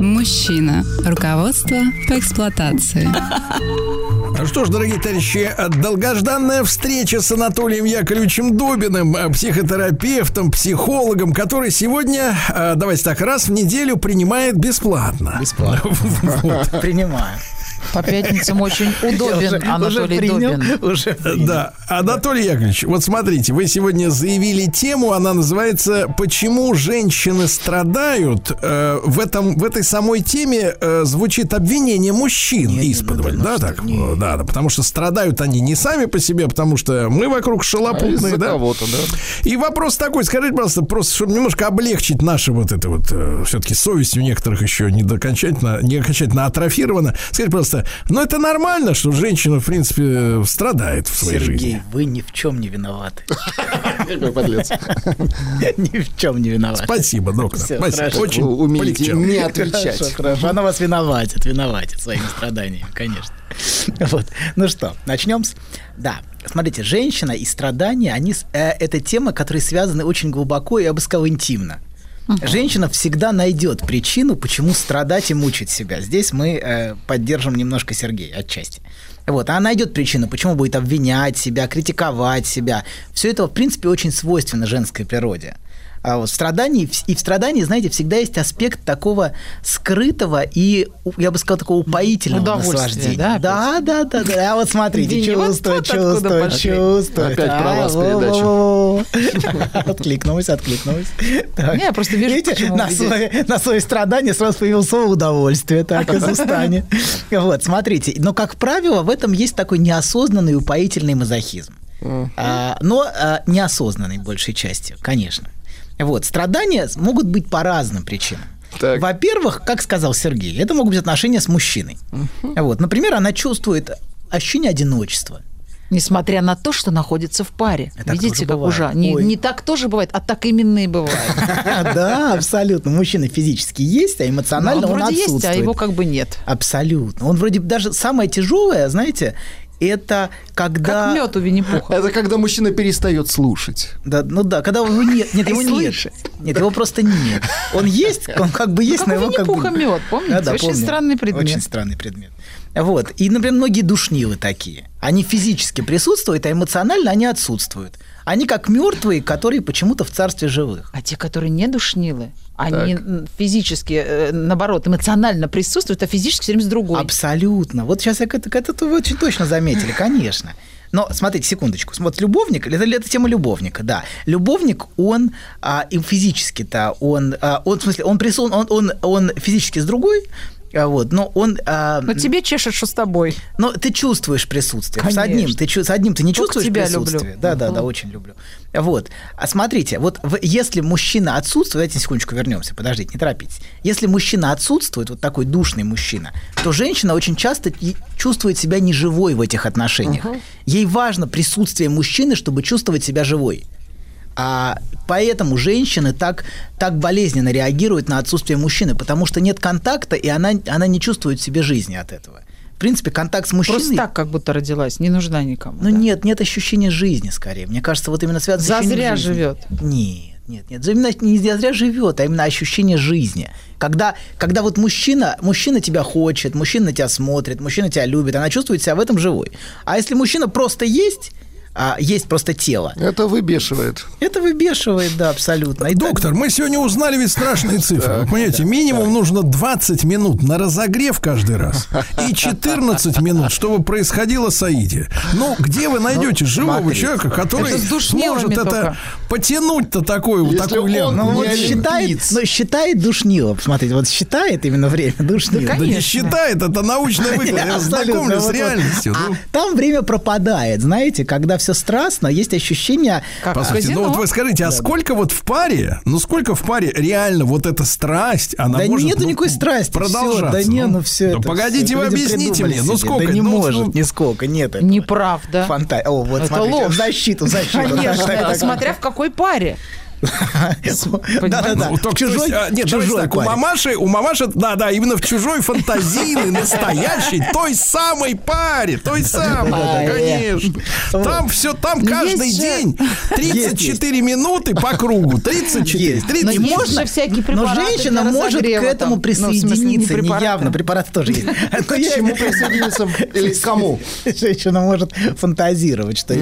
Мужчина. Руководство по эксплуатации. Ну Что ж, дорогие товарищи, долгожданная встреча с Анатолием Яковлевичем Добиным, э, психотерапевтом, психологом, который сегодня, э, давайте так, раз в неделю принимает бесплатно. Бесплатно. Принимаю. По пятницам очень удобен Уже- Анатолий уже принял, Добин. Уже принял. Да, Анатолий Яковлевич, вот смотрите, вы сегодня заявили тему, она называется «Почему женщины страдают?». Э, в, этом, в этой самой теме э, звучит обвинение мужчин ну да, так? не. Э, Да, да, потому что страдают они не сами по себе, потому что мы вокруг шалопутные, да? кого-то, да. И вопрос такой, скажите, пожалуйста, просто, чтобы немножко облегчить наше вот это вот, все-таки совесть у некоторых еще не докончательно, не окончательно атрофирована. Скажите, пожалуйста, ну это нормально, что женщина, в принципе, страдает в своей Сергей, жизни? вы ни в чем не виноваты. Какой подлец. Ни в чем не виноваты. Спасибо, доктор. Спасибо. Очень умеете не отвечать. хорошо. Она вас виноватит, виноватит своими страданиями, конечно. Вот. Ну что, начнем с... Да, смотрите, женщина и страдания, они... э, это темы, которые связаны очень глубоко и, я бы сказал, интимно. Женщина всегда найдет причину, почему страдать и мучить себя. Здесь мы э, поддержим немножко Сергея отчасти. Вот, она найдет причину, почему будет обвинять себя, критиковать себя. Все это, в принципе, очень свойственно женской природе. А вот в страдании, и в страдании, знаете, всегда есть аспект такого скрытого и, я бы сказал, такого упоительного наслаждения. да, да, да, да, да. А вот смотрите, вот тут откуда чувствую, пошли. чувствую. Опять про вас передача. Откликнулась, откликнулась. Я просто вижу, Видите, на, свое, на свое страдание сразу появилось слово удовольствие, так, из устани. Вот, смотрите. Но, как правило, в этом есть такой неосознанный упоительный мазохизм. А, но а, неосознанный большей частью, конечно. Вот, страдания могут быть по разным причинам. Так. Во-первых, как сказал Сергей, это могут быть отношения с мужчиной. Вот, например, она чувствует ощущение одиночества. Несмотря на то, что находится в паре. Так Видите, как ужасно. Не, Ой. не так тоже бывает, а так именно и бывает. Да, абсолютно. Мужчина физически есть, а эмоционально он он вроде есть, а отсутствует. его как бы нет. Абсолютно. Он вроде даже самое тяжелое, знаете, это когда... Как мед у Винни-Пуха. Это когда мужчина перестает слушать. Да, ну да, когда его нет, нет, его нет. Нет, его просто нет. Он есть, он как бы есть, Ну, но его как бы... Мед, помните? Очень странный предмет. Очень странный предмет. Вот. И, например, многие душнилы такие. Они физически присутствуют, а эмоционально они отсутствуют. Они как мертвые, которые почему-то в царстве живых. А те, которые не душнилы, они м, физически, э, наоборот, эмоционально присутствуют, а физически все время с другой. Абсолютно. Вот сейчас я это, это вы очень точно заметили, конечно. Но смотрите, секундочку. Вот любовник, это, это тема любовника, да. Любовник, он а, и физически-то, он, а, он, в смысле, он, прису- он, он, он физически с другой, а, вот, но он... а, Но тебе чешет, что с тобой. но ты чувствуешь присутствие. С Конечно. одним ты, с одним ты не Только чувствуешь тебя присутствие. люблю. Да, да, да, Мгм. очень люблю. Вот. А смотрите, вот в- если мужчина отсутствует, давайте секундочку вернемся, подождите, не торопитесь. Если мужчина отсутствует, вот такой душный мужчина, то женщина очень часто чувствует себя неживой в этих отношениях. Ей важно присутствие мужчины, чтобы чувствовать себя живой. А поэтому женщины так, так болезненно реагируют на отсутствие мужчины, потому что нет контакта, и она, она не чувствует в себе жизни от этого. В принципе, контакт с мужчиной... Просто так, как будто родилась, не нужна никому. Ну да. нет, нет ощущения жизни скорее. Мне кажется, вот именно связано с ощущением Зазря живет. Нет, нет, нет. Именно не зря живет, а именно ощущение жизни. Когда, когда вот мужчина, мужчина тебя хочет, мужчина на тебя смотрит, мужчина тебя любит, она чувствует себя в этом живой. А если мужчина просто есть, а, есть просто тело, Это выбешивает. это выбешивает, да, абсолютно. И так- Доктор, мы сегодня узнали ведь страшные цифры. Вы понимаете, минимум нужно 20 минут на разогрев каждый раз и 14 минут, чтобы происходило саиди. Ну, где вы найдете живого смотрите. человека, который сможет это потянуть-то такую, вот такую ленту? Ну, вот считает, ну, считает душнило. Посмотрите, вот считает именно время душнило. Да не считает, это научная выкладка. Я знакомлюсь с реальностью. А ну. там время пропадает, знаете, когда все страстно, есть ощущение... Как Послушайте, казино. ну вот вы скажите, а сколько вот в паре, ну сколько в паре реально вот эта страсть, она да может нету ну, никакой страсти. продолжаться? да не, ну все Да это. погодите, всё, вы объясните мне, ну сколько? Да не ну, может, ну, нисколько, нет. этого. Неправда. Фанта... О, вот Это смотрите, ложь. защиту, защиту. Конечно, смотря в какой паре. Да-да-да. Ну, чужой, а, нет, чужой так, у мамаши, у мамаши, да, да, именно в чужой фантазийной, настоящей, той самой паре, той самой, конечно. Там все, там Ну, каждый день 34 минуты по кругу, 34, Есть. 30 Но И есть можно, но женщина может к этому. Ну, присоединиться, не препараты. явно, препараты тоже есть. Но я- Чему присоединиться? Или к кому? Женщина может фантазировать, что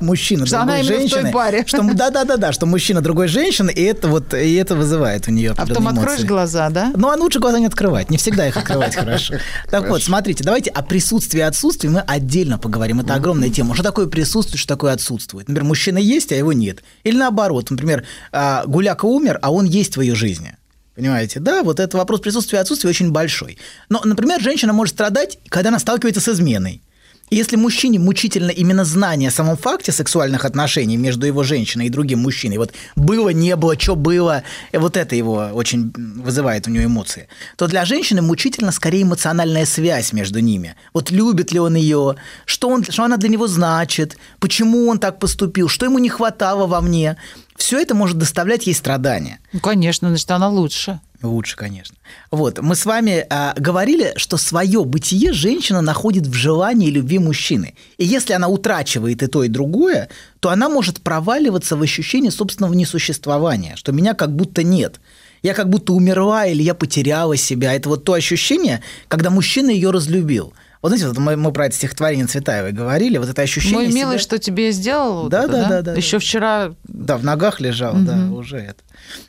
мужчина Что она другой именно в той женщины, паре. что да, да, да, да, что мужчина другой женщины, и это вот и это вызывает у нее А потом определенные откроешь эмоции. глаза, да? Ну, а лучше глаза не открывать. Не всегда их открывать хорошо. Так вот, смотрите, давайте о присутствии и отсутствии мы отдельно поговорим. Это огромная тема. Что такое присутствие, что такое отсутствует? Например, мужчина есть, а его нет. Или наоборот, например, а, Гуляка умер, а он есть в ее жизни. Понимаете, да, вот этот вопрос присутствия и отсутствия очень большой. Но, например, женщина может страдать, когда она сталкивается с изменой. Если мужчине мучительно именно знание о самом факте сексуальных отношений между его женщиной и другим мужчиной, вот было, не было, что было, и вот это его очень вызывает у него эмоции, то для женщины мучительно скорее эмоциональная связь между ними. Вот любит ли он ее, что, он, что она для него значит, почему он так поступил, что ему не хватало во мне. Все это может доставлять ей страдания. Ну, конечно, значит, она лучше. Лучше, конечно. Вот, мы с вами а, говорили, что свое бытие женщина находит в желании и любви мужчины. И если она утрачивает и то, и другое, то она может проваливаться в ощущение собственного несуществования, что меня как будто нет. Я как будто умерла или я потеряла себя. Это вот то ощущение, когда мужчина ее разлюбил. Вот знаете, вот мы, мы про это стихотворение Цветаевой говорили, вот это ощущение Мой милый, себя- что тебе сделал? вот Да, это, да, да, да, Еще да. вчера Да, в ногах лежал, да, уже это.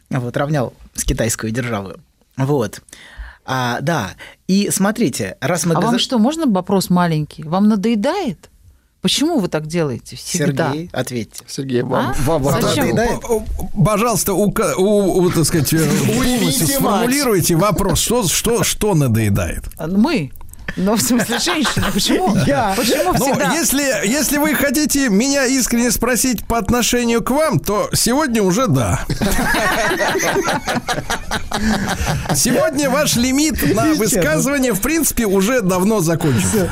Вот, равнял с китайской державой. Вот. А, да, и смотрите, раз мы... А вам что, можно вопрос маленький? Вам надоедает? Почему вы так делаете всегда? Сергей, ответьте. Сергей, вам, А? вам вопрос. Зачем? Пожалуйста, ука- у, у, так сказать, э, сформулируйте вопрос, что, что, что надоедает. Мы. Ну, в смысле, женщина. Почему? Я. Почему Ну, всегда? если, если вы хотите меня искренне спросить по отношению к вам, то сегодня уже да. Сегодня ваш лимит на высказывание, в принципе, уже давно закончился.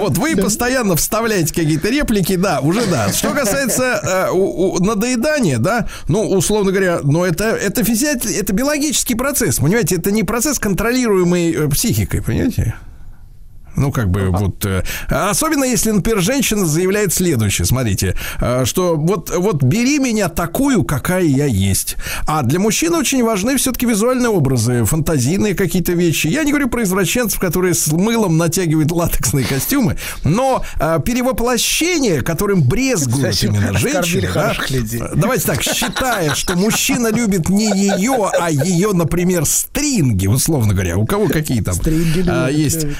Вот вы постоянно вставляете какие-то реплики, да, уже да. Что касается э, у- у- надоедания, да, ну, условно говоря, ну, это, это, физи- это биологический процесс, понимаете, это не процесс, контролируемый э, психикой, понимаете? Ну, как бы вот... э, Особенно, если, например, женщина заявляет следующее. Смотрите, э, что вот, вот бери меня такую, какая я есть. А для мужчины очень важны все-таки визуальные образы, фантазийные какие-то вещи. Я не говорю про извращенцев, которые с мылом натягивают латексные костюмы, но э, перевоплощение, которым брезгуют именно женщины, да, людей? давайте так, считая, что мужчина любит не ее, а ее, например, стринги, условно говоря. У кого какие там Стринги а, есть любят.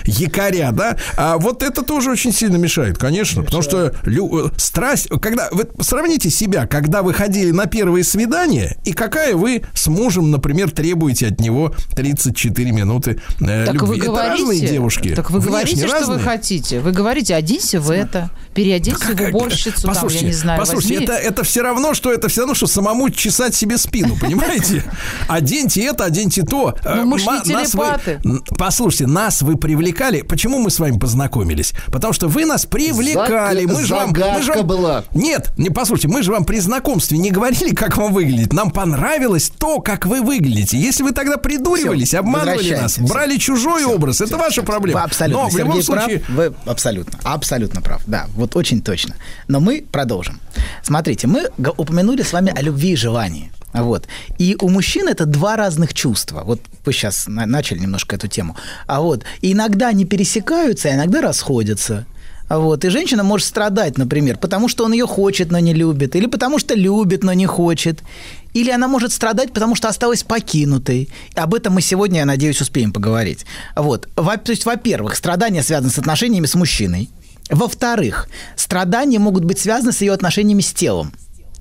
Якоря, да? А вот это тоже очень сильно мешает, конечно, потому что лю- э, страсть, когда вы сравните себя, когда вы ходили на первые свидания, и какая вы с мужем, например, требуете от него 34 минуты э, Так любви. вы это разные девушки. Так вы говорите, что вы хотите. Вы говорите, оденься в это, переоденься в Как- уборщицу, там, я послушайте, не знаю, послушайте, возьми. это, это все равно, что это все равно, что самому чесать себе спину, понимаете? Оденьте это, оденьте то. Э, мы ж не телепаты. Послушайте, нас вы привлекали. Почему мы с вами познакомились? Потому что вы нас привлекали. Заг- мы же вам, мы же вам- была. Нет, не послушайте, мы же вам при знакомстве не говорили, как вам выглядит. Нам понравилось то, как вы выглядите. Если вы тогда придуривались, Всё, обманывали нас, всё. брали чужой образ, это ваша проблема. Вы абсолютно, Но в любом случае, прав. Вы абсолютно, абсолютно прав. Да, вот очень точно. Но мы продолжим. Смотрите, мы упомянули с вами о любви и желании. Вот. И у мужчин это два разных чувства. Вот вы сейчас на- начали немножко эту тему. А вот. Иногда они пересекаются, а иногда расходятся. А Вот. И женщина может страдать, например, потому что он ее хочет, но не любит, или потому что любит, но не хочет. Или она может страдать, потому что осталась покинутой. Об этом мы сегодня, я надеюсь, успеем поговорить. Вот. Во- то есть, во-первых, страдания связаны с отношениями с мужчиной. Во-вторых, страдания могут быть связаны с ее отношениями с телом.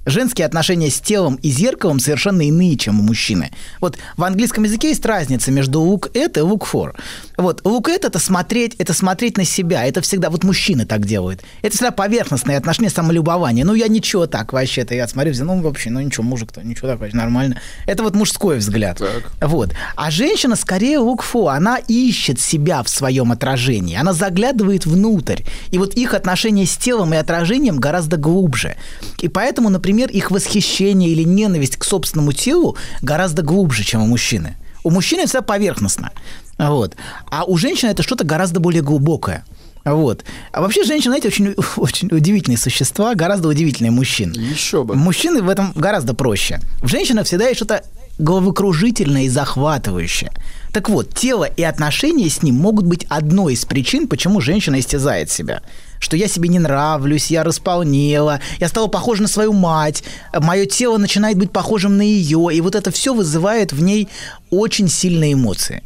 Женские отношения с телом и зеркалом совершенно иные, чем у мужчины. Вот в английском языке есть разница между look at и look for. Вот look at это смотреть, это смотреть на себя. Это всегда, вот мужчины так делают. Это всегда поверхностные отношения самолюбования. Ну, я ничего так вообще-то. Я смотрю, ну, вообще, ну, ничего, мужик-то, ничего так вообще нормально. Это вот мужской взгляд. Вот. А женщина скорее look for. Она ищет себя в своем отражении. Она заглядывает внутрь. И вот их отношения с телом и отражением гораздо глубже. И поэтому, например, их восхищение или ненависть к собственному телу гораздо глубже, чем у мужчины. У мужчины это всегда поверхностно. Вот. А у женщины это что-то гораздо более глубокое. Вот. А вообще женщины, знаете, очень, очень удивительные существа, гораздо удивительнее мужчин. Еще бы. Мужчины в этом гораздо проще. В женщинах всегда есть что-то головокружительное и захватывающее. Так вот, тело и отношения с ним могут быть одной из причин, почему женщина истязает себя. Что я себе не нравлюсь, я располнела, я стала похожа на свою мать, мое тело начинает быть похожим на ее, и вот это все вызывает в ней очень сильные эмоции.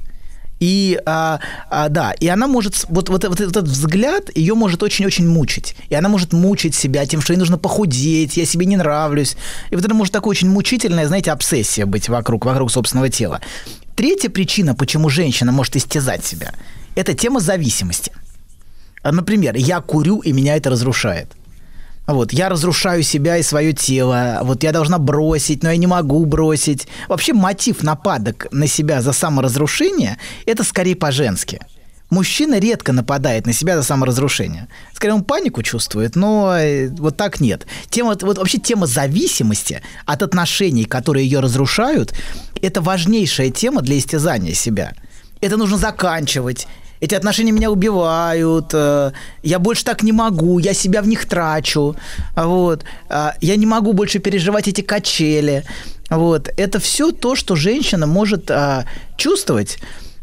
И а, а, да, и она может, вот, вот, вот этот взгляд ее может очень-очень мучить. И она может мучить себя тем, что ей нужно похудеть, я себе не нравлюсь. И вот это может такое очень мучительная, знаете, обсессия быть вокруг, вокруг собственного тела. Третья причина, почему женщина может истязать себя, это тема зависимости. А, Например, я курю, и меня это разрушает. Вот, я разрушаю себя и свое тело. Вот я должна бросить, но я не могу бросить. Вообще мотив нападок на себя за саморазрушение – это скорее по-женски. Мужчина редко нападает на себя за саморазрушение. Скорее, он панику чувствует, но э, вот так нет. Тема, вот вообще тема зависимости от отношений, которые ее разрушают, это важнейшая тема для истязания себя. Это нужно заканчивать. Эти отношения меня убивают, э, я больше так не могу, я себя в них трачу, вот, а, я не могу больше переживать эти качели, вот. Это все то, что женщина может а, чувствовать,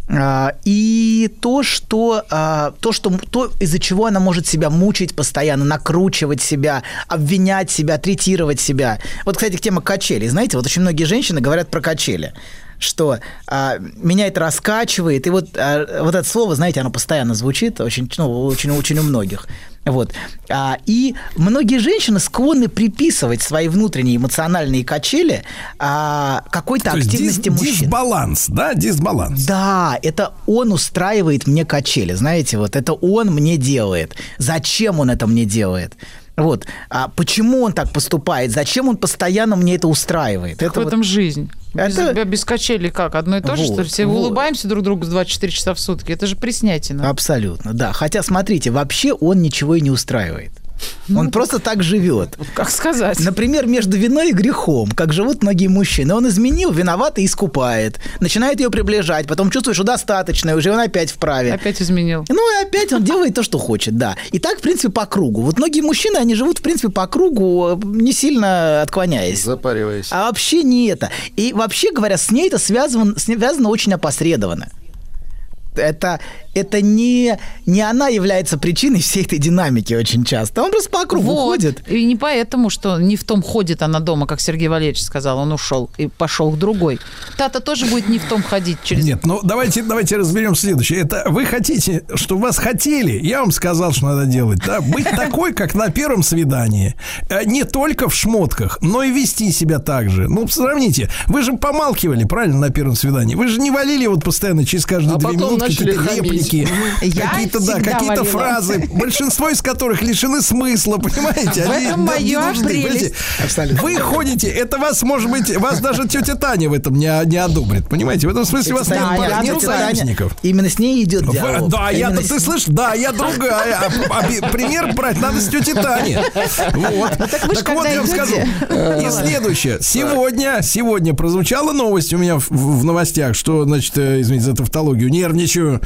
а, и то, что, а, то, что то, из-за чего она может себя мучить постоянно, накручивать себя, обвинять себя, третировать себя. Вот, кстати, тема качелей. Знаете, вот очень многие женщины говорят про качели что а, меня это раскачивает, и вот, а, вот это слово, знаете, оно постоянно звучит, очень, ну, очень, очень у многих. Вот. А, и многие женщины склонны приписывать свои внутренние эмоциональные качели а, какой-то То активности дис- мужчин. дисбаланс, да, дисбаланс. Да, это он устраивает мне качели, знаете, вот это он мне делает. Зачем он это мне делает? Вот. А почему он так поступает? Зачем он постоянно мне это устраивает? Так это в вот- этом жизнь. Без, Это- без качелей как? Одно и то же, Вот, что ли? Все вот. улыбаемся друг другу 24 часа в сутки. Это же приснятина. Абсолютно, да. Хотя, смотрите, вообще он ничего и не устраивает. Ну, он просто так живет. Как сказать? Например, между виной и грехом, как живут многие мужчины. Он изменил, виноват и искупает. Начинает ее приближать, потом чувствует, что достаточно, и уже он опять вправе. Опять изменил. Ну и опять он делает то, что хочет, да. И так, в принципе, по кругу. Вот многие мужчины, они живут, в принципе, по кругу, э, не сильно отклоняясь. Запариваясь. А вообще не это. И вообще говоря, с ней это связано, связано очень опосредованно. Это, это не, не она является причиной всей этой динамики очень часто. Он просто по кругу Вот. ходит. И не поэтому, что не в том ходит она дома, как Сергей Валерьевич сказал, он ушел и пошел к другой. Тата тоже будет не в том ходить через... Нет, ну давайте, давайте разберем следующее. Это вы хотите, чтобы вас хотели, я вам сказал, что надо делать, да, быть такой, как на первом свидании. Э, Не только в шмотках, но и вести себя так же. Ну, сравните, вы же помалкивали, правильно, на первом свидании. Вы же не валили вот постоянно через каждые А две минуты начали Я какие-то, да, какие-то фразы, большинство из которых лишены смысла, понимаете? В Они этом моя прелесть. Вы ходите, это вас, может быть, вас даже тетя Таня в этом не, не одобрит, понимаете? В этом смысле вас нет, Таня, нет союзников. Именно с ней идет диалог. Да, я, ты слышишь, да, я другая. А, а пример брать надо с тети Тани. Вот. так ж Так вот, я вам скажу. И следующее. Сегодня, сегодня прозвучала новость у меня в, в новостях, что, значит, э, извините за тавтологию, нервничаю.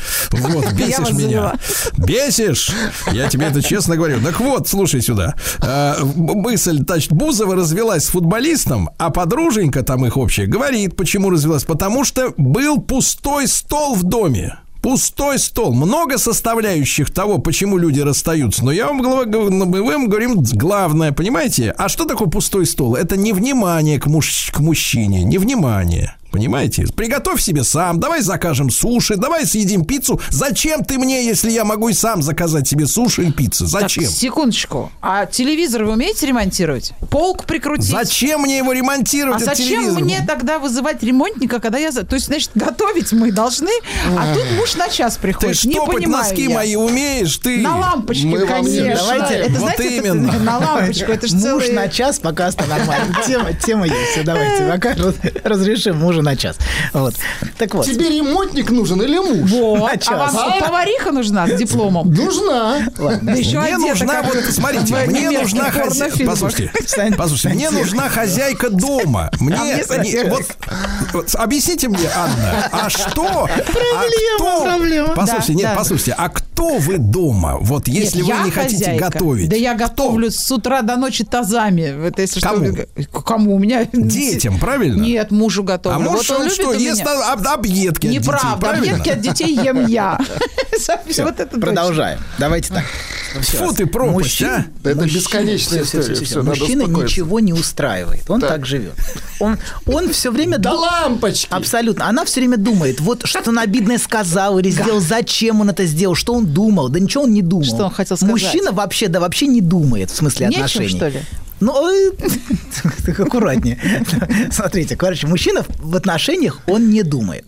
Вот, бесишь меня. Бесишь. Я тебе это честно говорю. Так вот, слушай сюда. Э, Мысль, значит, Бузова развелась с футболистом, а подруженька там их общая говорит, почему развелась. Потому что был пустой стол в доме. Пустой стол. Много составляющих того, почему люди расстаются. Но я вам, ну, мы вам говорим главное, понимаете? А что такое пустой стол? Это невнимание к, муж- к мужчине. Невнимание. Понимаете? Приготовь себе сам, давай закажем суши, давай съедим пиццу. Зачем ты мне, если я могу и сам заказать себе суши и пиццу? Зачем? Так, секундочку. А телевизор вы умеете ремонтировать? Полк прикрутить? Зачем мне его ремонтировать? А зачем телевизор? мне тогда вызывать ремонтника, когда я... за- То есть, значит, готовить мы должны, а тут муж на час Ты приходит. Не штопать понимаю носки я. мои умеешь? Ты... На лампочке, Мы вам не конечно. Давайте, это, вот знаете, это именно. на лампочку. Это же Муж целый... на час пока что нормально. Тема, тема есть. Давайте пока раз- разрешим мужу на час. Вот. Так вот. Тебе ремонтник нужен или муж? Вот. На А час. вам что, повариха нужна с дипломом? Нужна. Да еще Мне нужна, вот, смотрите, мне нужна хозяйка. Послушайте, послушайте, мне нужна хозяйка дома. Мне, мне вот, вот объясните мне, Анна, а что? Проблема, проблема. Послушайте, Да, нет, да. послушайте, а кто вы дома? Вот если Нет, вы не хотите готовить. Да я готовлю с утра до ночи тазами. Это если Кому? Кому? У меня... Детям, правильно? Нет, мужу готовлю. Вот он он любит что, ест меня. об- объедки от детей, Неправда. правильно? Объедки от детей ем я. Вот это точно. Продолжаем. Давайте так. Всё. Фу ты пропасть, а? Это бесконечная история. Мужчина ничего не устраивает. Он так, живет. Он, он все время Да лампочки. Абсолютно. Она все время думает, вот что он обидное сказал или сделал, зачем он это сделал, что он думал. Да ничего он не думал. Что он хотел сказать? Мужчина вообще, да вообще не думает в смысле Нечем, отношений. что ли? Ну, э, аккуратнее. Смотрите, короче, мужчина в отношениях, он не думает.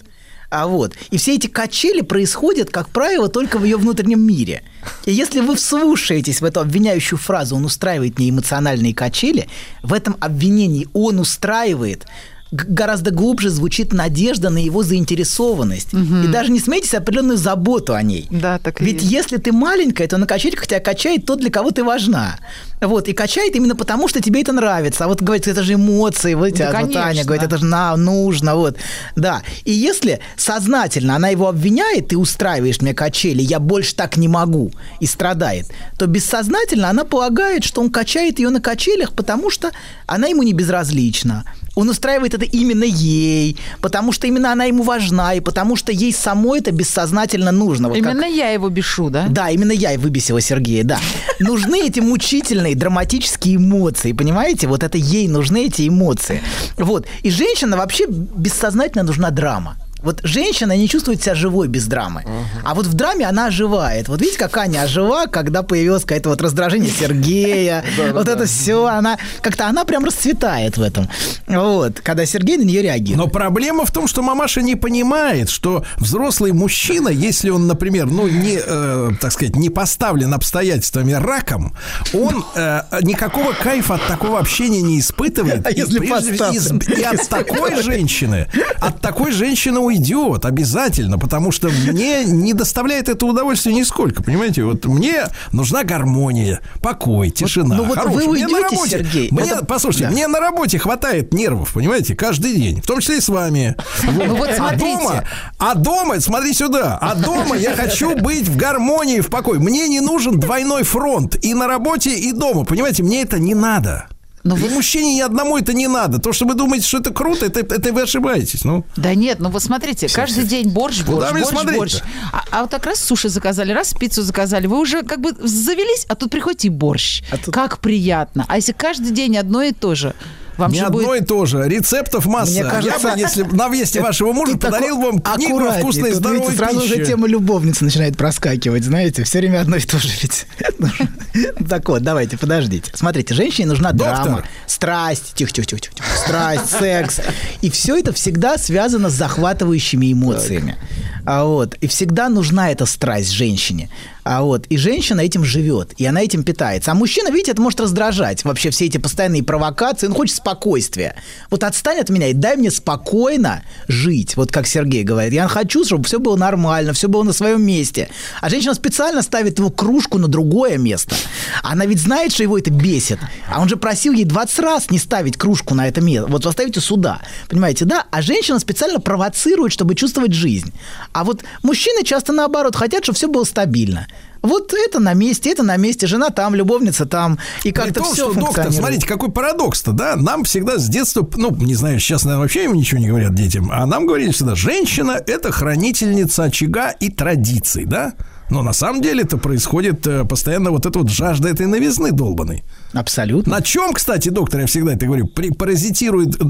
А вот. И все эти качели происходят, как правило, только в ее внутреннем мире. И если вы вслушаетесь в эту обвиняющую фразу «он устраивает мне эмоциональные качели», в этом обвинении «он устраивает» гораздо глубже звучит надежда на его заинтересованность. И даже не смейтесь, а определенную заботу о ней. Да, так Ведь есть. если ты маленькая, то на качельках тебя качает тот, для кого ты важна. Вот, и качает именно потому, что тебе это нравится. А вот говорит, это же эмоции, вот, Да, вот Аня говорит, это же на, нужно, вот. Да. И если сознательно она его обвиняет, ты устраиваешь мне качели, я больше так не могу, и страдает, то бессознательно она полагает, что он качает ее на качелях, потому что она ему не безразлична. Он устраивает это именно ей, потому что именно она ему важна, и потому что ей самой это бессознательно нужно. Вот как- Именно я его бешу, да? да, именно я и выбесила Сергея, да. Нужны эти мучительные, драматические эмоции, понимаете? Вот это ей нужны эти эмоции. Вот. И женщина вообще бессознательно нужна драма. Вот женщина не чувствует себя живой без драмы. А вот в драме она оживает. Вот видите, как Аня ожила, когда появилось какое-то вот раздражение Сергея. Вот это все, она как-то она прям расцветает в этом. Вот, когда Сергей на нее реагирует. Но проблема в том, что мамаша не понимает, что взрослый мужчина, если он, например, ну не, э, так сказать, не поставлен обстоятельствами раком, он э, никакого кайфа от такого общения не испытывает. А И если прежде из- и от такой женщины, от такой женщины уйдет обязательно, потому что мне не доставляет это удовольствия нисколько, понимаете? Вот мне нужна гармония, покой, тишина. ну вот хорошая. вы Мне на уйдете, работе- Сергей, Мне, это- послушайте, да. мне на работе хватает нервов, понимаете, каждый день, в том числе и с вами. Ну вот А смотрите. дома, а дома, смотри сюда, а дома я хочу быть в гармонии, в покое. Мне не нужен двойной фронт и на работе, и дома, понимаете, мне это не надо. Но И вы- мужчине ни одному это не надо. То, что вы думаете, что это круто, это, это вы ошибаетесь. Ну, Да нет, ну вот смотрите, каждый день борщ, борщ, Куда борщ, смотреть-то? борщ. А, а вот так раз суши заказали, раз пиццу заказали, вы уже как бы завелись, а тут приходите и борщ. А тут- Как приятно. А если каждый день одно и то же, вам не одно будет... и то же. Рецептов масса. Мне кажется, я бы, если на весте вашего мужа подарил вам книгу вкусной здоровой видите, сразу же тема любовницы начинает проскакивать, знаете, все время одно и то же ведь. Так вот, давайте, подождите. Смотрите, женщине нужна драма, страсть, тихо-тихо-тихо, страсть, секс. И все это всегда связано с захватывающими эмоциями. А вот, и всегда нужна эта страсть женщине. А вот, и женщина этим живет, и она этим питается. А мужчина, видите, это может раздражать. Вообще все эти постоянные провокации, он хочет спокойствия. Вот отстань от меня и дай мне спокойно жить. Вот как Сергей говорит. Я хочу, чтобы все было нормально, все было на своем месте. А женщина специально ставит его кружку на другое место. Она ведь знает, что его это бесит. А он же просил ей 20 раз не ставить кружку на это место. Вот поставите сюда. Понимаете, да? А женщина специально провоцирует, чтобы чувствовать жизнь. А вот мужчины часто наоборот хотят, чтобы все было стабильно. Вот это на месте, это на месте, жена там, любовница там, и как-то все что, доктор, смотрите, какой парадокс-то, да? Нам всегда с детства, ну, не знаю, сейчас, наверное, вообще им ничего не говорят детям, а нам говорили всегда, женщина – это хранительница очага и традиций, да? Но на самом деле это происходит э, постоянно вот эта вот жажда этой новизны долбанной. Абсолютно. На чем, кстати, доктор, я всегда это говорю, при, паразитируют э,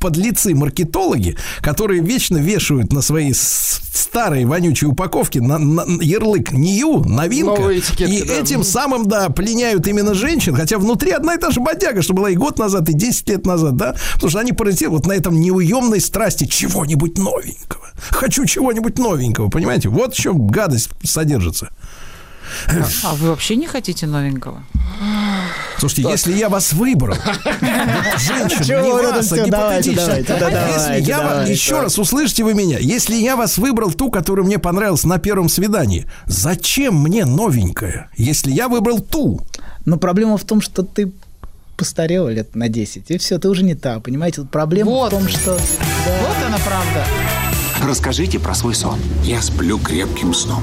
подлецы-маркетологи, которые вечно вешают на свои старые вонючие упаковки на, на- ярлык «Нью», «Новинка». Новые этикетки, и да. этим самым, да, пленяют именно женщин, хотя внутри одна и та же бодяга, что была и год назад, и 10 лет назад, да, потому что они паразитируют вот на этом неуемной страсти чего-нибудь новенького. Хочу чего-нибудь новенького, понимаете? Вот в чем гадость содержится. А вы вообще не хотите новенького? Слушайте, если я вас выбрал, Чего не вас, а гипотетически, если я вас, еще раз услышите вы меня, если я вас выбрал ту, которая мне понравилась на первом свидании, зачем мне новенькая, если я выбрал ту? Но проблема в том, что ты постарела лет на 10, и все, ты уже не та, понимаете? Проблема Вот. в том, что... Вот она правда. Расскажите про свой сон. Я сплю крепким сном.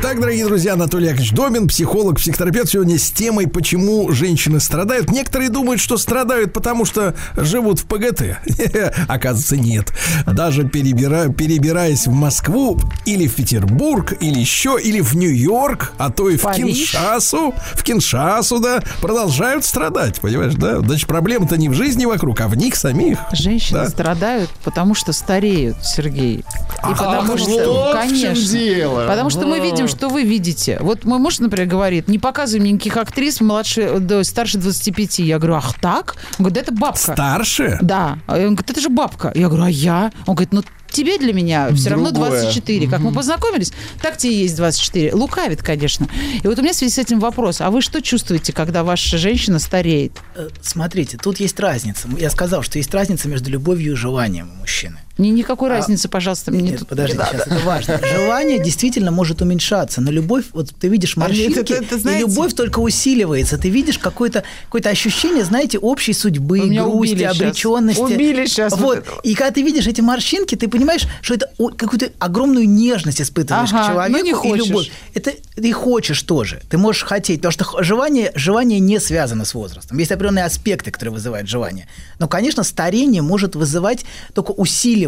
Итак, дорогие друзья, Анатолий Яковлевич Домин, психолог, психотерапевт, сегодня с темой, почему женщины страдают. Некоторые думают, что страдают, потому что живут в ПГТ. Оказывается, нет. Даже перебира- перебираясь в Москву или в Петербург, или еще, или в Нью-Йорк, а то и в Париж. Киншасу, в Киншасу, да, продолжают страдать, понимаешь, да? Значит, проблема-то не в жизни вокруг, а в них самих. Женщины Да. страдают, потому что стареют, Сергей. И потому вот что, чем конечно. дело. Потому что мы А. видим, что вы видите. Вот мой муж, например, говорит, не показывай мне никаких актрис младше, да, старше 25. Я говорю, ах так? Он говорит, да это бабка. Старше? Да. Он говорит, это же бабка. Я говорю, а я? Он говорит, ну тебе для меня все равно Другое. 24. Как мы познакомились, так тебе и есть 24. Лукавит, конечно. И вот у меня в связи с этим вопрос. А вы что чувствуете, когда ваша женщина стареет? Э, Смотрите, тут есть разница. Я сказал, что есть разница между любовью и желанием у мужчины. Ни, никакой разницы, пожалуйста, мне Нет, тут подожди, не сейчас надо. это важно. Желание действительно может уменьшаться, но любовь, вот ты видишь А нет, морщинки, это- это и знаете- любовь только усиливается. Ты видишь какое-то какое ощущение, знаете, общей судьбы, грусти, обреченности. Убили щас вот это. И когда ты видишь эти морщинки, ты понимаешь, что это какую-то огромную нежность испытываешь Ага, к человеку ну не и хочешь. любовь. Это ты хочешь тоже. Ты можешь хотеть, потому что желание, желание не связано с возрастом. Есть определенные аспекты, которые вызывают желание. Но, конечно, старение может вызывать только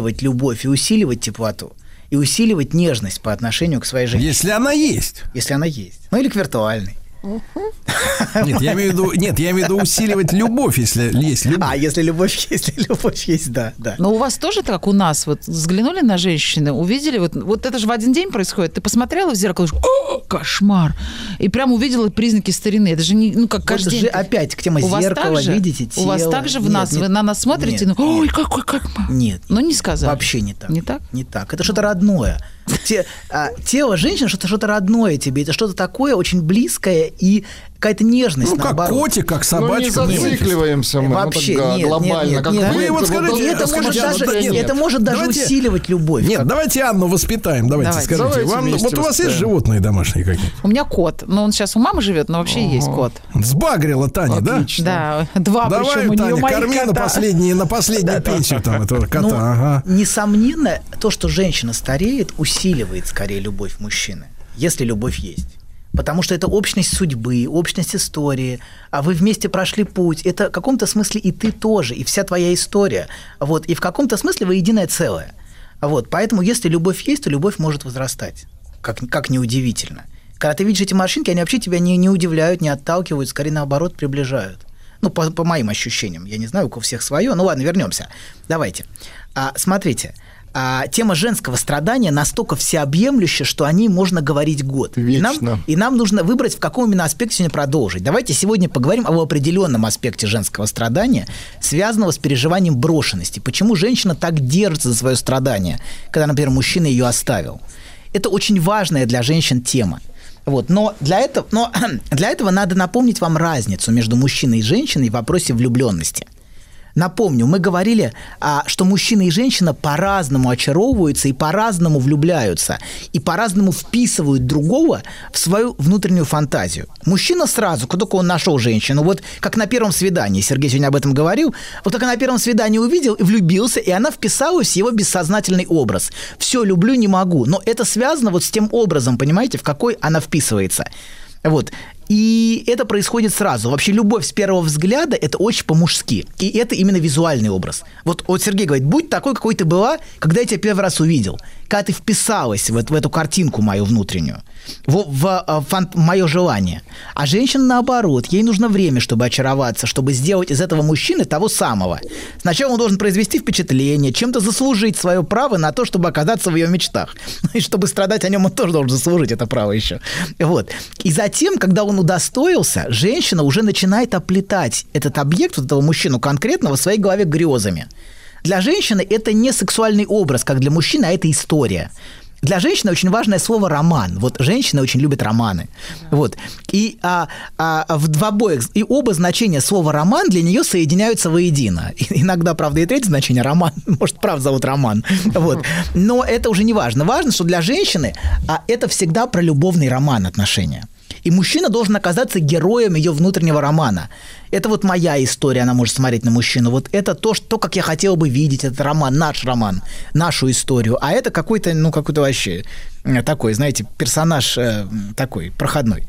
усиливать любовь и усиливать теплоту. И усиливать нежность по отношению к своей женщине, Если она есть. если она есть. Ну или к виртуальной. Нет, я имею в виду, нет, я имею в виду усиливать любовь, если есть любовь. А, если любовь есть, если любовь есть, да, да. Но у вас тоже так, как у нас, вот взглянули на женщины, увидели, вот, вот это же в один день происходит. Ты посмотрела в зеркало, «О, кошмар. И прям увидела признаки старины. Это же не, ну, как Вот каждый же день. опять к теме у вас зеркала, же? видите, У вас тело. так же в Нет, нас, нет, вы на нас смотрите, нет, ну, ой, нет. какой, как... Нет. Ну, не сказали. Вообще не так. Не так? Не так. Это что-то родное. Те- а, тело женщины что-то что-то родное тебе. Это что-то такое очень близкое и какая-то нежность, Ну, как наоборот. котик, как Ну, не собачка. понимаете? зацикливаемся мы. Вообще, ну, так, нет, глобально. нет, как нет, вы, Вы вот скажите, это может, даже, нет. это может даже Давайте- усиливать любовь. Нет, Как- давайте Анну воспитаем. Давайте, Давайте. скажите. Давайте Вам, вот у вас есть животные домашние какие-то? У меня кот. Но он сейчас у мамы живет, но вообще есть кот. Сбагрила Таня, да? Отлично. Да, два Давай, причем у нее Таня, корми на кота. последние, на последнюю пенсию там этого кота. Ну, ага. несомненно, то, что женщина стареет, усиливает скорее любовь мужчины, если любовь есть. Потому что это общность судьбы, общность истории, а вы вместе прошли путь. Это в каком-то смысле и ты тоже, и вся твоя история. Вот, и в каком-то смысле вы единое целое. Вот, поэтому если любовь есть, то любовь может возрастать. Как, как неудивительно. Когда ты видишь эти морщинки, они вообще тебя не, не удивляют, не отталкивают, скорее наоборот приближают. Ну, по, по моим ощущениям. Я не знаю, у всех свое. Ну ладно, вернемся. Давайте. А, смотрите. А, тема женского страдания настолько всеобъемлющая, что о ней можно говорить год. И Вечно. нам, и нам нужно выбрать, в каком именно аспекте сегодня продолжить. Давайте сегодня поговорим об определенном аспекте женского страдания, связанного с переживанием брошенности. Почему женщина так держится за свое страдание, когда, например, мужчина ее оставил. Это очень важная для женщин тема. Вот. Но, для этого, но для этого надо напомнить вам разницу между мужчиной и женщиной в вопросе влюбленности. Напомню, мы говорили, а, что мужчина и женщина по-разному очаровываются и по-разному влюбляются, и по-разному вписывают другого в свою внутреннюю фантазию. Мужчина сразу, как только он нашел женщину, вот как на первом свидании, Сергей сегодня об этом говорил, вот только на первом свидании увидел и влюбился, и она вписалась в его бессознательный образ. Все, люблю, не могу. Но это связано вот с тем образом, понимаете, в какой она вписывается. Вот. И это происходит сразу. Вообще любовь с первого взгляда – это очень по-мужски. И это именно визуальный образ. Вот, вот Сергей говорит, будь такой, какой ты была, когда я тебя первый раз увидел. Когда ты вписалась в, в эту картинку мою внутреннюю. В, в, в, в мое желание. А женщина наоборот. Ей нужно время, чтобы очароваться, чтобы сделать из этого мужчины того самого. Сначала он должен произвести впечатление, чем-то заслужить свое право на то, чтобы оказаться в ее мечтах. И чтобы страдать о нем, он тоже должен заслужить это право еще. Вот. И затем, когда он удостоился, женщина уже начинает оплетать этот объект, вот этого мужчину конкретного, в своей голове грезами. Для женщины это не сексуальный образ, как для мужчины, а это история. Для женщины очень важное слово роман. Вот женщины очень любят романы. Да. Вот. И а, а, в, в обоих, и оба значения слова роман для нее соединяются воедино. И, иногда, правда, и третье значение роман. Может, правда зовут роман. Вот. Но это уже не важно. Важно, что для женщины а, это всегда про любовный роман отношения. И мужчина должен оказаться героем ее внутреннего романа. Это вот моя история, она может смотреть на мужчину. Вот это то, что, как я хотел бы видеть, это роман, наш роман, нашу историю. А это какой-то, ну, какой-то вообще э, такой, знаете, персонаж э, такой, проходной.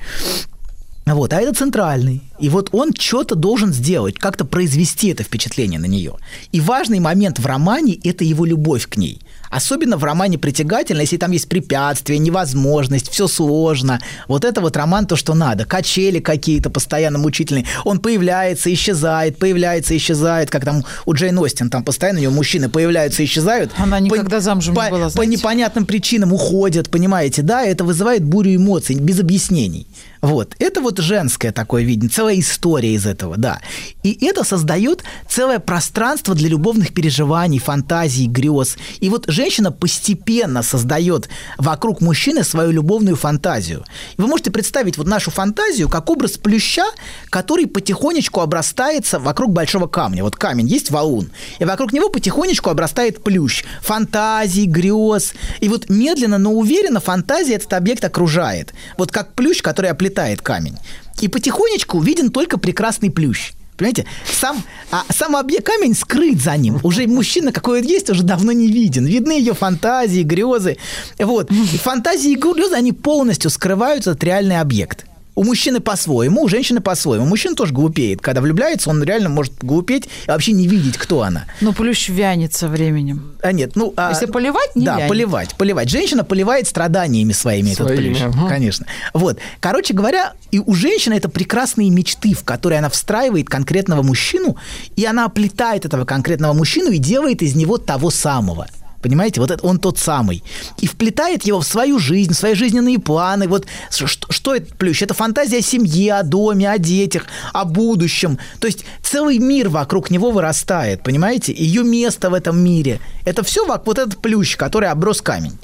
Вот, а это центральный. И вот он что-то должен сделать, как-то произвести это впечатление на нее. И важный момент в романе – это его любовь к ней – Особенно в романе «Притягательно», если там есть препятствия, невозможность, все сложно. Вот это вот роман то, что надо. Качели какие-то постоянно мучительные. Он появляется, исчезает, появляется, исчезает, как там у Джейн Остин, там постоянно у нее мужчины появляются, исчезают. Она никогда по, замужем по, не была, знаете. По непонятным причинам уходят, понимаете, да, это вызывает бурю эмоций, без объяснений. Вот. Это вот женское такое видение, целая история из этого, да. И это создает целое пространство для любовных переживаний, фантазий, грез. И вот женщина постепенно создает вокруг мужчины свою любовную фантазию. И вы можете представить вот нашу фантазию как образ плюща, который потихонечку обрастается вокруг большого камня. Вот камень есть валун, и вокруг него потихонечку обрастает плющ. Фантазий, грез. И вот медленно, но уверенно фантазия этот объект окружает. Вот как плющ, который оплетает оплетает камень. И потихонечку виден только прекрасный плющ. Понимаете, сам, а сам объект камень скрыт за ним. Уже мужчина, какой он есть, уже давно не виден. Видны ее фантазии, грезы. Вот. И фантазии и грезы, они полностью скрывают этот реальный объект. У мужчины по-своему, у женщины по-своему. Мужчина тоже глупеет. Когда влюбляется, он реально может глупеть и вообще не видеть, кто она. Но плющ вянет со временем. А нет, ну... А, Если поливать, не Да, вянет. поливать, поливать. Женщина поливает страданиями своими, Своими, этот плющ. ага. Конечно. Вот. Короче говоря, и у женщины это прекрасные мечты, в которые она встраивает конкретного мужчину, и она оплетает этого конкретного мужчину и делает из него того самого. Понимаете, вот это он тот самый. И вплетает его в свою жизнь, в свои жизненные планы. Вот что, что это плющ? Это фантазия о семье, о доме, о детях, о будущем. То есть целый мир вокруг него вырастает, понимаете? Ее место в этом мире. Это все вот этот плющ, который оброс камень.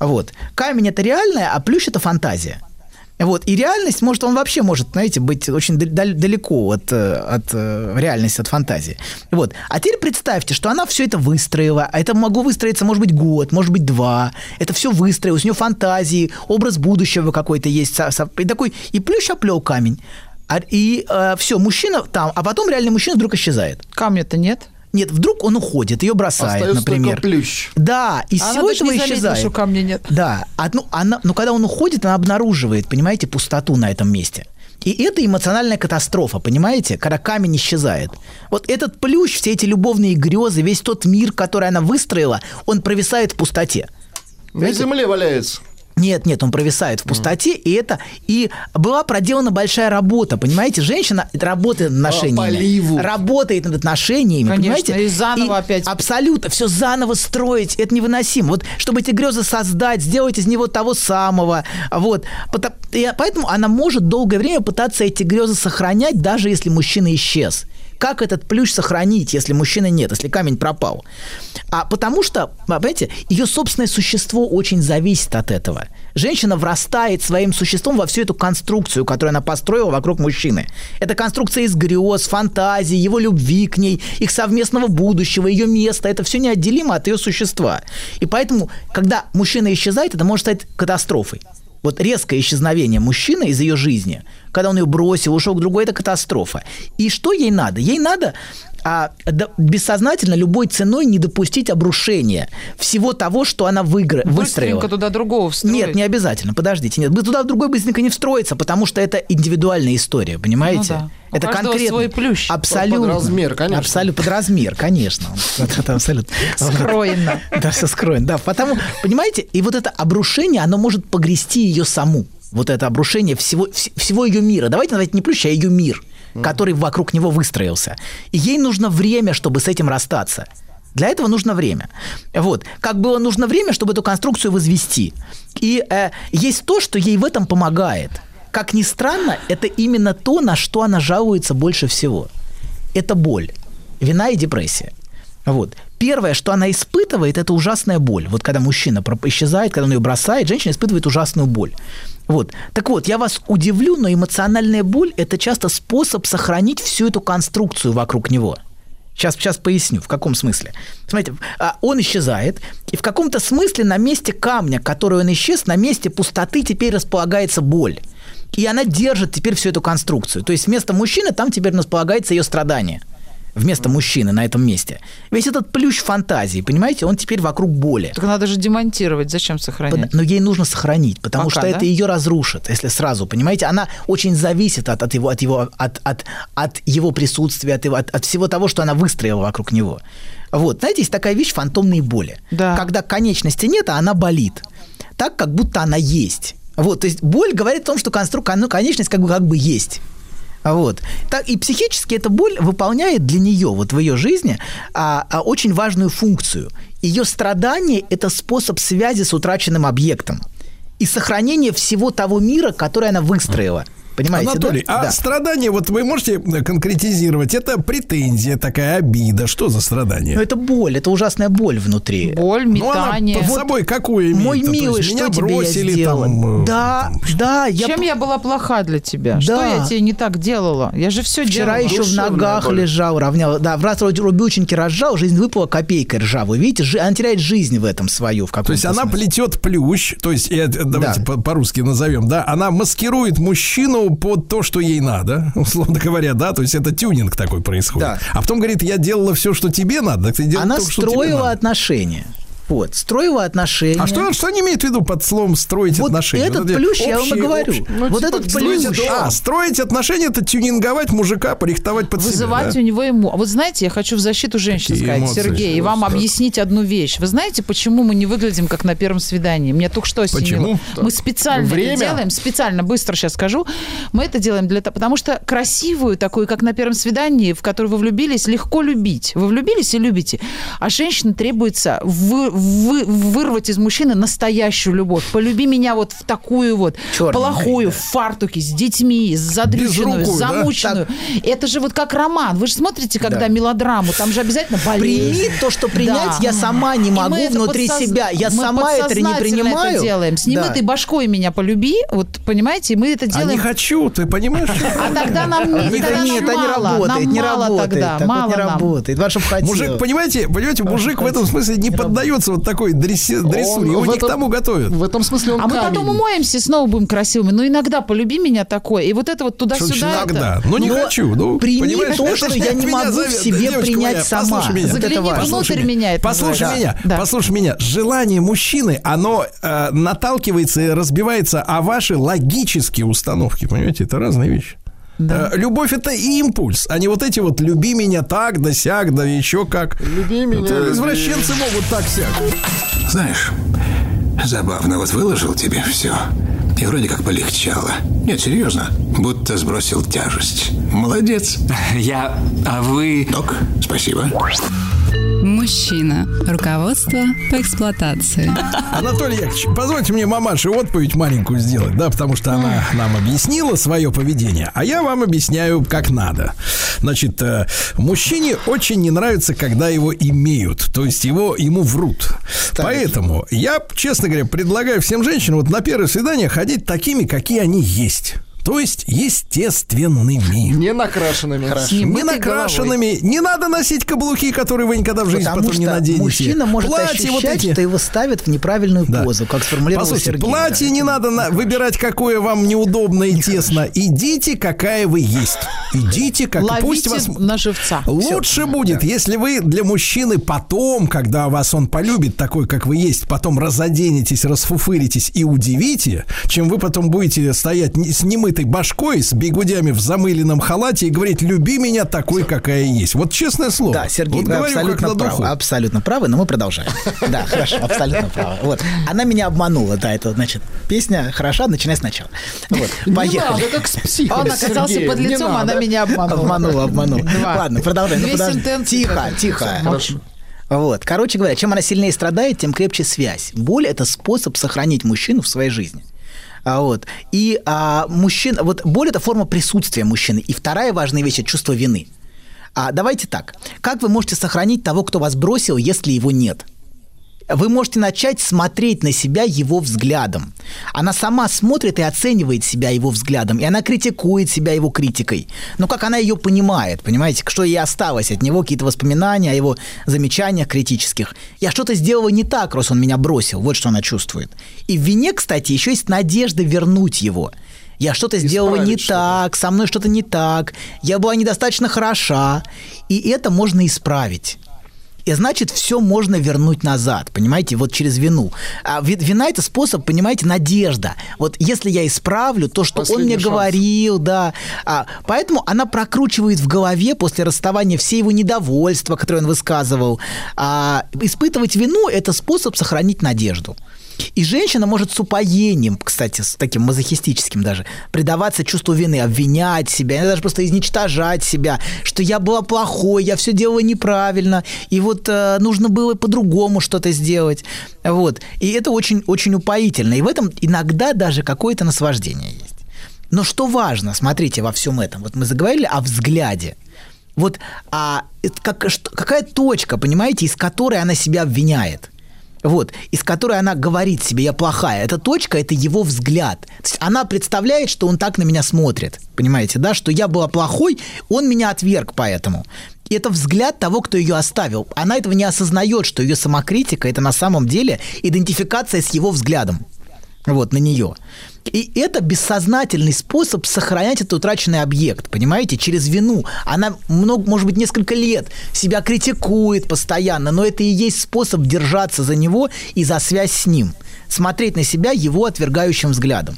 Вот. Камень это реальное, а плющ это фантазия. Вот. И реальность, может, он вообще может, знаете, быть очень дал- далеко от, э, от э, реальности, от фантазии. Вот. А теперь представьте, что она все это выстроила. А это могло выстроиться, может быть, год, может быть, два. Это все выстроилось. У нее фантазии, образ будущего какой-то есть. И такой, и плющ оплел камень. А- И все, мужчина там, а потом реальный мужчина вдруг исчезает. Камня-то нет. Нет, вдруг он уходит, ее бросает, Остается например. только плющ. Да, и Она всего этого не заметила, исчезает. что камня нет. Да, а, ну, она, но когда он уходит, она обнаруживает, понимаете, пустоту на этом месте. И это эмоциональная катастрофа, понимаете, когда камень исчезает. Вот этот плющ, все эти любовные грезы, весь тот мир, который она выстроила, он провисает в пустоте. На земле валяется. Нет, нет, он провисает в пустоте, и это и была проделана большая работа, понимаете? Женщина работает над отношениями, поливу. работает над отношениями, Конечно, понимаете? и заново опять. Абсолютно, все заново строить, это невыносимо. Вот, чтобы эти грезы создать, сделать из него того самого, вот. И Поэтому она может долгое время пытаться эти грезы сохранять, даже если мужчина исчез. Как этот плющ сохранить, если мужчины нет, если камень пропал? А потому что, понимаете, ее собственное существо очень зависит от этого. Женщина врастает своим существом во всю эту конструкцию, которую она построила вокруг мужчины. Это конструкция из грез, фантазий, его любви к ней, их совместного будущего, ее места. Это все неотделимо от ее существа. И поэтому, когда мужчина исчезает, это может стать катастрофой. Вот резкое исчезновение мужчины из ее жизни, когда он ее бросил, ушел к другой, это катастрофа. И что ей надо? Ей надо а, бессознательно любой ценой не допустить обрушения всего того, что она выигра- выстроила. Быстренько туда другого встроить. Нет, не обязательно. Подождите, нет. Туда другой быстренько не встроится, потому что это индивидуальная история, понимаете? Ну да. У Это конкретно. свой плющ. Абсолютно. Под размер, конечно. Абсолютно под размер, конечно. Это абсолютно. Скроено. Да, все скроено. Да, потому, понимаете, и вот это обрушение, оно может погрести ее саму. Вот это обрушение всего, вс- всего ее мира. Давайте называть не плющ, а ее мир, который вокруг него выстроился. И ей нужно время, чтобы с этим расстаться. Для этого нужно время. Вот. Как было нужно время, чтобы эту конструкцию возвести. И э, есть то, что ей в этом помогает. Как ни странно, это именно то, на что она жалуется больше всего. Это боль. Вина и депрессия. Вот. Первое, что она испытывает, это ужасная боль. Вот когда мужчина исчезает, когда он ее бросает, женщина испытывает ужасную боль. Вот. Так вот, я вас удивлю, но эмоциональная боль – это часто способ сохранить всю эту конструкцию вокруг него. Сейчас, сейчас поясню, в каком смысле. Смотрите, а, он исчезает, и в каком-то смысле на месте камня, который он исчез, на месте пустоты теперь располагается боль. И она держит теперь всю эту конструкцию. То есть вместо мужчины там теперь располагается ее страдание. Вместо мужчины на этом месте. Весь этот плющ фантазии, понимаете, он теперь вокруг боли. Так надо же демонтировать. Зачем сохранять? Но ей нужно сохранить, потому Пока, что да? это ее разрушит, если сразу, понимаете, она очень зависит от, от его, от его, от, от, от его присутствия, от, его, от, от всего того, что она выстроила вокруг него. Вот, знаете, есть такая вещь фантомные боли. Да. Когда конечности нет, а она болит, так как будто она есть. Вот, то есть боль говорит о том, что конструк, ну, конечность как бы, как бы есть. А Вот. Так, и психически эта боль выполняет для нее, вот в ее жизни, а, а, очень важную функцию. Ее страдание – это способ связи с утраченным объектом и сохранение всего того мира, который она выстроила. Понимаете, Анатолий, да? а Да. страдание, вот вы можете конкретизировать, это претензия такая, обида, что за страдание? Но это боль, это ужасная боль внутри. Боль, Ну, метание. под собой какую имеет? Мой То есть милый, меня что тебе я бросили сделала? там... э, Да, там, да, я Чем я была плоха для тебя? Что Да. я тебе не так делала? Я же все Вчера делала. еще в ногах лежал, равнял. Да, в раз вроде рубюченьки разжал, жизнь выпала копейкой ржавую. Видите, жи- она теряет жизнь в этом свою. В То есть каком-то она смысле. плетет плющ, то есть, э, давайте Да. по- по-русски назовем, да, она маскирует мужчину под то, что ей надо, условно говоря, да, то есть это тюнинг такой происходит. Да. А потом говорит, я делала все, что тебе надо, так ты делала Она только, что тебе строила надо. отношения. Вот, строила отношения. А что, что они имеют в виду под словом строить Вот отношения? этот эти плющ, я вам и говорю. общие- вот типа этот Строить, плющ. а, строить отношения это тюнинговать мужика, порихтовать под Вызывать себя. у него ему. А Вот знаете, я хочу в защиту женщин Какие сказать, эмоции, Сергей, и вам Господи. объяснить одну вещь. Вы знаете, почему мы не выглядим как на первом свидании? Мне только что осенило. Почему? Мы специально это Время? делаем, специально, быстро сейчас скажу. Мы это делаем для того, потому что красивую такую, как на первом свидании, в которую вы влюбились, легко любить. Вы влюбились и любите. А женщине требуется вы- вы- вырвать из мужчины настоящую любовь. Полюби меня вот в такую вот Чёрненькой, плохую, да. в фартуке, с детьми, с задрюченную, Безрукую, да? замученную. Это же вот как роман. Вы же смотрите, когда Да. мелодраму, там же обязательно болезнь. Прими то, что принять Да. я сама не могу внутри подсоз- себя. Я мы сама это не принимаю. Это делаем. С Да. немытой башкой меня полюби, вот понимаете, мы это А не делаем. хочу, ты понимаешь? А тогда нам не, Да тогда нет, нам это не работает, не мало работает. мало не работает. Мужик, понимаете, понимаете, мужик в этом смысле не поддается вот такой дрессе- дрессуре. Его не к этом- тому готовят. В этом смысле он А мы камень. потом умоемся, и снова будем красивыми. Но иногда полюби меня такое. И вот это вот туда-сюда. иногда. это- Ну, не Но хочу. Ну, прими то, это что я не могу в себе Девочка принять моя, сама. Послушай меня. Загляни Это внутрь Послушай меня. это Послушай меня, Да. послушай меня. Желание мужчины, оно э, наталкивается и разбивается о ваши логические установки. Понимаете, это разные вещи. Да. Э, Любовь это импульс, а не вот эти вот люби меня так, да сяк, да еще как. Люби меня, Это люби. извращенцы могут так сяк. Знаешь, забавно, вот выложил тебе все. И вроде как полегчало. Нет, серьезно, будто сбросил тяжесть. Молодец. Я... А вы... Док, спасибо. Мужчина. Руководство по эксплуатации. Анатолий Яковлевич, позвольте мне мамаше отповедь маленькую сделать, да, потому что она нам объяснила свое поведение, а я вам объясняю, как надо. Значит, э, мужчине очень не нравится, когда его имеют, то есть его ему врут. Поэтому я, честно говоря, предлагаю всем женщинам вот на первое свидание ходить такими, какие они есть. То есть естественными. Не накрашенными. Не накрашенными. Не надо носить каблуки, которые вы никогда в жизни Потому потом не что наденете. мужчина может Платья вот ощущать, эти. что его ставят в неправильную Да. позу, как сформулировал Послушайте, Сергей. платье да. не надо на- выбирать, какое вам неудобно и тесно. Идите, какая вы есть. Идите, как пусть Ловите вас на живца. Лучше будет, если вы для мужчины потом, когда вас он полюбит такой, как вы есть, потом разоденетесь, расфуфыритесь и удивите, чем вы потом будете стоять не- с немытой башкой, с бегудями в замыленном халате и говорить, люби меня такой, какая есть. Вот честное слово. Да, Сергей, вот вы говорю, абсолютно правы. духу. Абсолютно правы, но мы продолжаем. Да, хорошо, абсолютно правы. Вот. Она меня обманула, да, это, значит, песня хороша, начинай сначала. Вот, Не поехали. надо, как с психом. Он оказался Сергей, под лицом, она меня обманула. Обманула, обманула. Два. Ладно, продолжай. ну, Тихо, тихо. Вот. Короче говоря, чем она сильнее страдает, тем крепче связь. Боль – это способ сохранить мужчину в своей жизни. А вот. И а, мужчина, вот боль – это форма присутствия мужчины. И вторая важная вещь – это чувство вины. А давайте так. Как вы можете сохранить того, кто вас бросил, если его нет? Вы можете начать смотреть на себя его взглядом. Она сама смотрит и оценивает себя его взглядом, и она критикует себя его критикой. Но как она ее понимает, понимаете, что ей осталось от него, какие-то воспоминания о его замечаниях критических. Я что-то сделала не так, раз он меня бросил. Вот что она чувствует. И в вине, кстати, еще есть надежда вернуть его. Я что-то сделала не что-то. так, со мной что-то не так, я была недостаточно хороша. И это можно исправить. И значит, все можно вернуть назад, понимаете, вот через вину. А ви- вина это способ, понимаете, надежда. Вот если я исправлю то, что он Последний мне шанс. говорил, да. А, поэтому она прокручивает в голове после расставания все его недовольства, которые он высказывал. А, испытывать вину это способ сохранить надежду. И женщина может с упоением, кстати, с таким мазохистическим даже, предаваться чувству вины, обвинять себя, иногда даже просто изничтожать себя, что я была плохой, я все делала неправильно, и вот э, нужно было по-другому что-то сделать. Вот. И это очень, очень упоительно. И в этом иногда даже какое-то наслаждение есть. Но что важно, смотрите, во всем этом, вот мы заговорили о взгляде. Вот а, как, что- какая точка, понимаете, из которой она себя обвиняет? Вот, из которой она говорит себе, я плохая. Эта точка – это его взгляд. То есть она представляет, что он так на меня смотрит. Понимаете, да? Что я была плохой, он меня отверг поэтому. И это взгляд того, кто ее оставил. Она этого не осознает, что ее самокритика – это на самом деле идентификация с его взглядом. Вот, на нее. И это бессознательный способ сохранять этот утраченный объект, понимаете, через вину. Она, много, может быть, несколько лет себя критикует постоянно, но это и есть способ держаться за него и за связь с ним. Смотреть на себя его отвергающим взглядом.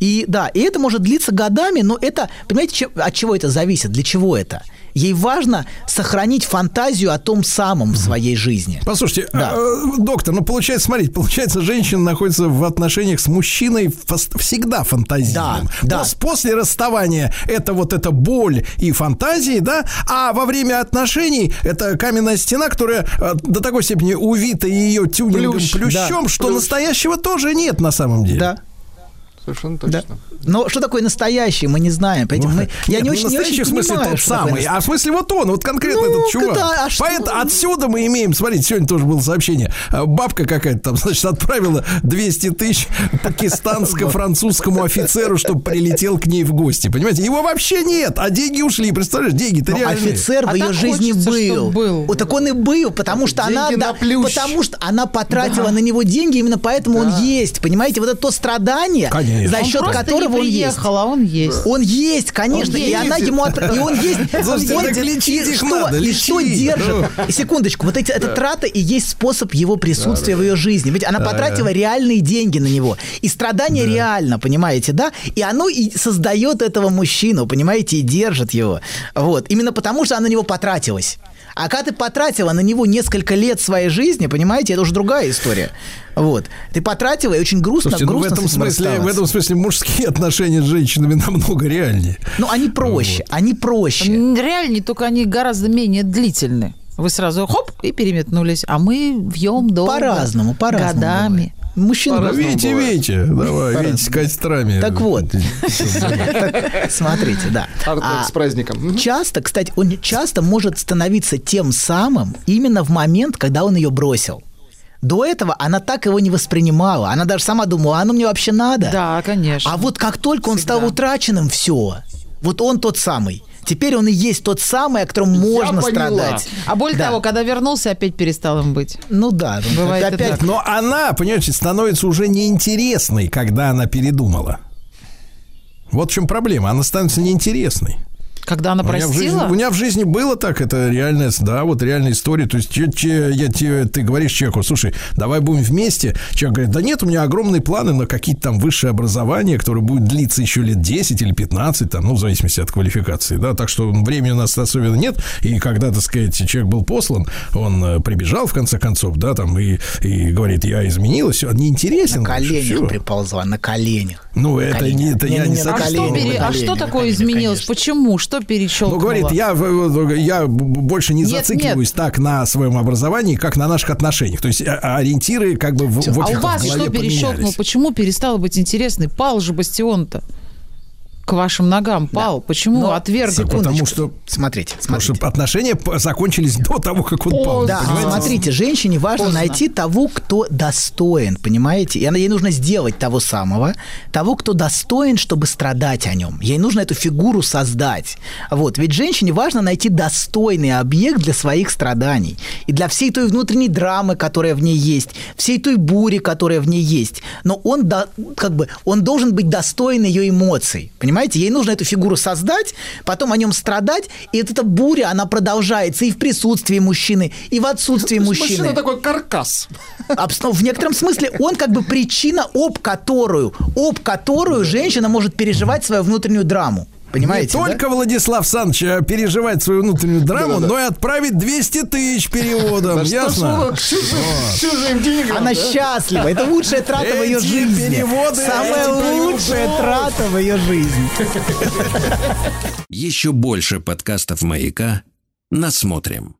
И да, и это может длиться годами, но это, понимаете, от чего это зависит, для чего это? Ей важно сохранить фантазию о том самом в своей жизни. Послушайте, Да. э, доктор, ну получается, смотрите, получается, женщина находится в отношениях с мужчиной всегда фантазийным. Да, да. Пос- После расставания это вот эта боль и фантазии, да, а во время отношений это каменная стена, которая э, до такой степени увита ее тюнингом, Плющ, плющом, да, что плющ. настоящего тоже нет на самом деле. Да. Совершенно Да. точно. Но что такое настоящий, мы не знаем. Поэтому мы, я Нет, не ну, очень, не настоящий очень в смысле понимаю, тот что самый, а в смысле вот он, вот конкретно Ну, этот чувак. да, а что? Поэтому отсюда мы имеем, смотрите, сегодня тоже было сообщение, а, бабка какая-то там, значит, отправила 200 тысяч пакистанско-французскому офицеру, чтобы прилетел к ней в гости, понимаете? Его вообще нет, а деньги ушли, представляешь, деньги-то Ну, реальные. офицер А в ее так жизни хочется, был. был. Вот так он и был, потому что она, Деньги да, на плющ. потому что она потратила на него деньги, именно поэтому он есть. Понимаете, вот это то страдание, Конечно. За Он счет просто которого не он есть. приехал, а он есть. Он есть, конечно, Он и она ездит. ему отра- и он есть. Слушайте, он лечить и их что, надо, и что держит? И секундочку, вот эти, эта трата и есть способ его присутствия в ее жизни. Ведь она потратила реальные деньги на него. И страдание реально, понимаете, да? И оно и создает этого мужчину, понимаете, и держит его. Вот. Именно потому, что она на него потратилась. А когда ты потратила на него несколько лет своей жизни, понимаете, это уже другая история. Вот. Ты потратила, и очень грустно, Слушайте, ну в грустно этом с этим смысле, в этом смысле мужские отношения с женщинами намного реальнее. Ну, они проще, они проще. Реальнее, только они гораздо менее длительны. Вы сразу хоп и переметнулись, а мы вьем долго. По-разному, по-разному. Годами. бывает. Мужчина Ну, По-разному Видите, бывает. видите, давай, видите, с кострами. Так вот. Смотрите, да. А с праздником. Часто, кстати, он часто может становиться тем самым именно в момент, когда он ее бросил. До этого она так его не воспринимала. Она даже сама думала, а оно мне вообще надо? Да, конечно. А вот как только он стал утраченным, все. Вот он тот самый. Теперь он и есть тот самый, о котором можно поняла. страдать. А более Да. того, когда вернулся, опять перестал им быть. Ну да, Бывает и опять так. Но она, понимаете, становится уже неинтересной, когда она передумала. Вот в чем проблема. Она становится неинтересной. Когда она У меня, в жизни, простила, у меня в жизни было так, это реальная, да, вот реальная история. То есть че- че- я, те- ты говоришь человеку, слушай, давай будем вместе. Человек говорит, да нет, у меня огромные планы на какие-то там высшее образование, которое будет длиться еще лет 10 или 15, там, ну, в зависимости от квалификации, да, так что времени у нас особенно нет. И когда, так сказать, человек был послан, он э, прибежал в конце концов, да, там, и, и говорит, я изменилась, он неинтересен. на коленях приползла, на коленях. Ну, это колени. не, это я Не-не-не, не на а что, на а что колени, на такое колени, изменилось? конечно. Почему? Перещелкнуло? Ну, говорит, я, я больше не Нет, зацикливаюсь так на своем образовании, как на наших отношениях. То есть а- ориентиры как бы в, в А у вас в что перещелкнуло? Почему перестало быть интересной? Пал же бастион-то. К вашим ногам пал. Почему Но отверг? Потому что, Смотрите, потому смотрите. что отношения закончились до того, как он пал. Да, понимаете? смотрите, женщине важно Поздно. найти того, кто достоин, понимаете? И она, ей нужно сделать того самого, того, кто достоин, чтобы страдать о нем. Ей нужно эту фигуру создать. Вот, ведь женщине важно найти достойный объект для своих страданий. И для всей той внутренней драмы, которая в ней есть, всей той бури, которая в ней есть. Но он, как бы, он должен быть достоин ее эмоций. Понимаете? Ей нужно эту фигуру создать, потом о нем страдать, и вот эта буря, она продолжается и в присутствии мужчины, и в отсутствии То мужчины. Мужчина такой каркас. Абс- В некотором смысле он как бы причина, об которую, об которую женщина может переживать свою внутреннюю драму. Понимаете? Не да? только Владислав Санч э, переживает свою внутреннюю драму, Да-да-да. но и отправить 200 тысяч переводом. Да Ясно? чужим, деньгам, Она да? счастлива. Это лучшая трата в ее жизни. переводы, Самая лучшая трата в ее жизни. Еще больше подкастов «Маяка» насмотрим.